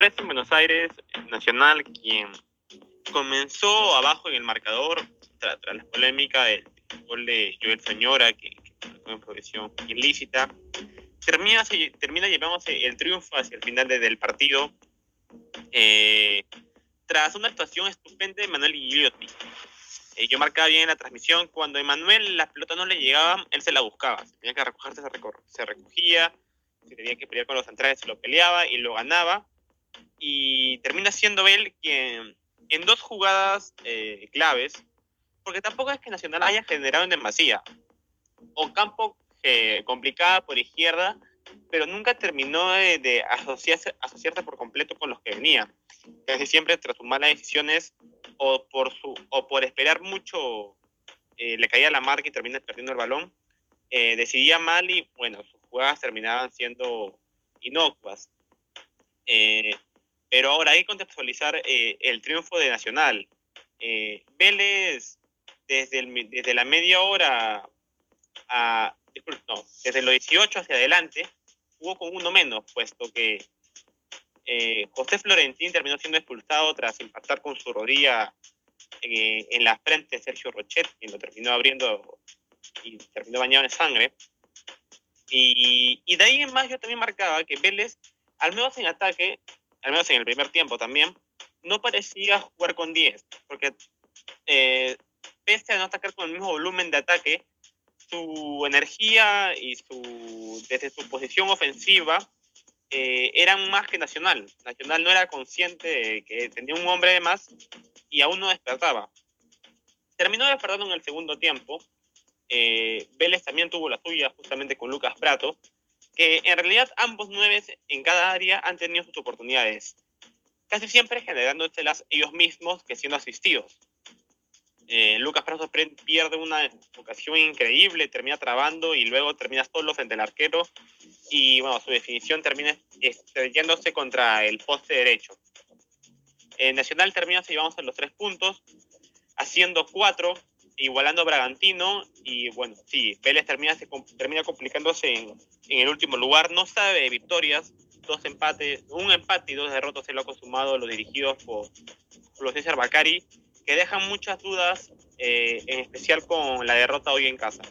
en Buenos Aires, Nacional, quien comenzó abajo en el marcador tras, la polémica del gol de Joel Señora, que, fue en progresión ilícita, termina, termina llevándose el triunfo hacia el final del partido eh, tras una actuación estupenda de Manuel Gigliotti. Eh, yo marcaba bien en la transmisión, cuando Emanuel las pelotas no le llegaban, él se la buscaba, tenía que recogerse, se, recogía, si tenía que pelear con los centrales, se lo peleaba y lo ganaba. Y termina siendo él quien en dos jugadas eh, claves, porque tampoco es que Nacional haya generado en demasía. Ocampo eh, complicada por izquierda, pero nunca terminó de, asociarse, asociarse, por completo con los que venían. Casi siempre tras sus malas decisiones o por, su, o por esperar mucho eh, le caía la marca y termina perdiendo el balón. Eh, decidía mal y bueno, sus jugadas terminaban siendo inocuas. Eh, pero ahora hay que contextualizar el triunfo de Nacional. Vélez, desde, la media hora desde los 18 hacia adelante, jugó con uno menos, puesto que eh, José Florentín terminó siendo expulsado tras impactar con su rodilla eh, en la frente de Sergio Rochet, y lo terminó abriendo y terminó bañado en sangre. Y, y, de ahí en más yo también marcaba que Vélez, al menos en ataque, al menos en el primer tiempo también, no parecía jugar con 10, porque eh, pese a no atacar con el mismo volumen de ataque, su energía y su, desde su posición ofensiva eh, eran más que Nacional. Nacional no era consciente de que tenía un hombre de más y aún no despertaba. Terminó despertando en el segundo tiempo. Eh, Vélez también tuvo la suya justamente con Lucas Prato, que en realidad ambos nueve en cada área han tenido sus oportunidades, casi siempre generándoselas ellos mismos que siendo asistidos. Eh, Lucas Prato pierde una ocasión increíble, termina trabando y luego termina solo frente al arquero y bueno, su definición termina estrellándose contra el poste derecho. Eh, Nacional termina llevándose los tres puntos, haciendo cuatro, igualando Bragantino y bueno, sí, Vélez termina, termina complicándose en, el último lugar, no sabe de victorias, dos empates, un empate y dos derrotas se lo ha consumado los dirigidos por, por los César Bacari que dejan muchas dudas, eh, en especial con la derrota hoy en casa.